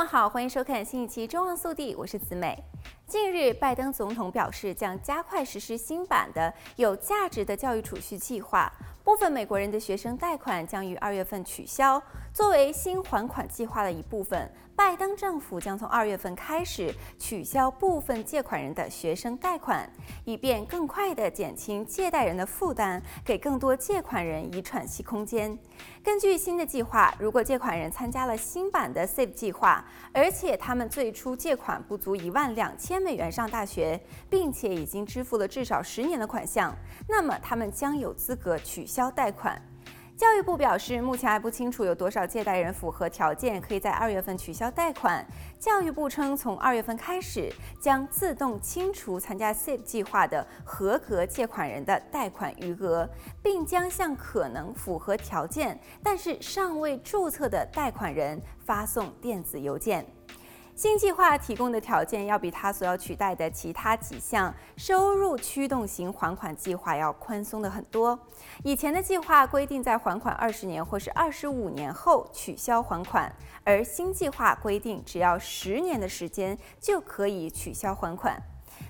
们好，欢迎收看新一期《中望速递》，我是子美。近日，拜登总统表示将加快实施新版的有价值的教育储蓄计划，部分美国人的学生贷款将于二月份取消。作为新还款计划的一部分，拜登政府将从二月份开始取消部分借款人的学生贷款，以便更快地减轻借贷人的负担，给更多借款人以喘息空间。根据新的计划，如果借款人参加了新版的 SAVE 计划，而且他们最初借款不足一万两千美元上大学，并且已经支付了至少十年的款项，那么他们将有资格取消贷款。教育部表示，目前还不清楚有多少借贷人符合条件，可以在二月份取消贷款。教育部称，从二月份开始，将自动清除参加 SAVE 计划的合格借款人的贷款余额，并将向可能符合条件但是尚未注册的贷款人发送电子邮件。新计划提供的条件要比它所要取代的其他几项收入驱动型还款计划要宽松的很多。以前的计划规定在还款二十年或是二十五年后取消还款，而新计划规定只要十年的时间就可以取消还款。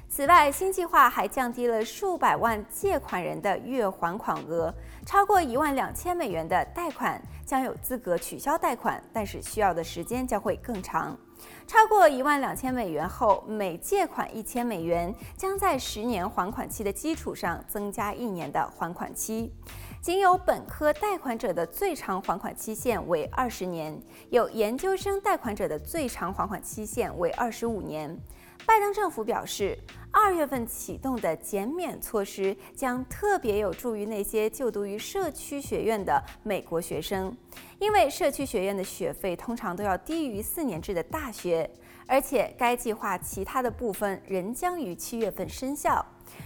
此外，新计划还降低了数百万借款人的月还款额，超过一万两千美元的贷款将有资格取消贷款，但是需要的时间将会更长。超过一万两千美元后，每借款一千美元，将在十年还款期的基础上增加一年的还款期。仅有本科贷款者的最长还款期限为二十年，有研究生贷款者的最长还款期限为二十五年。拜登政府表示，二月份启动的减免措施将特别有助于那些就读于社区学院的美国学生，因为社区学院的学费通常都要低于四年制的大学，而且该计划其他的部分仍将于七月份生效，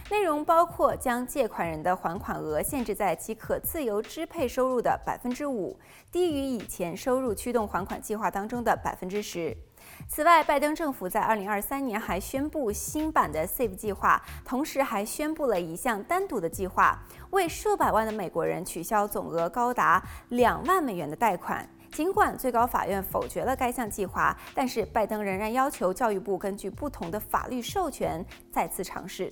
内容包括将借款人的还款额限制在其可自由支配收入的百分之五，低于以前收入驱动还款计划当中的百分之十。此外，拜登政府在二零二三年还宣布新版的 SAVE 计划，同时还宣布了一项单独的计划，为数百万的美国人取消总额高达两万美元的贷款。尽管最高法院否决了该项计划，但是拜登仍然要求教育部根据不同的法律授权再次尝试。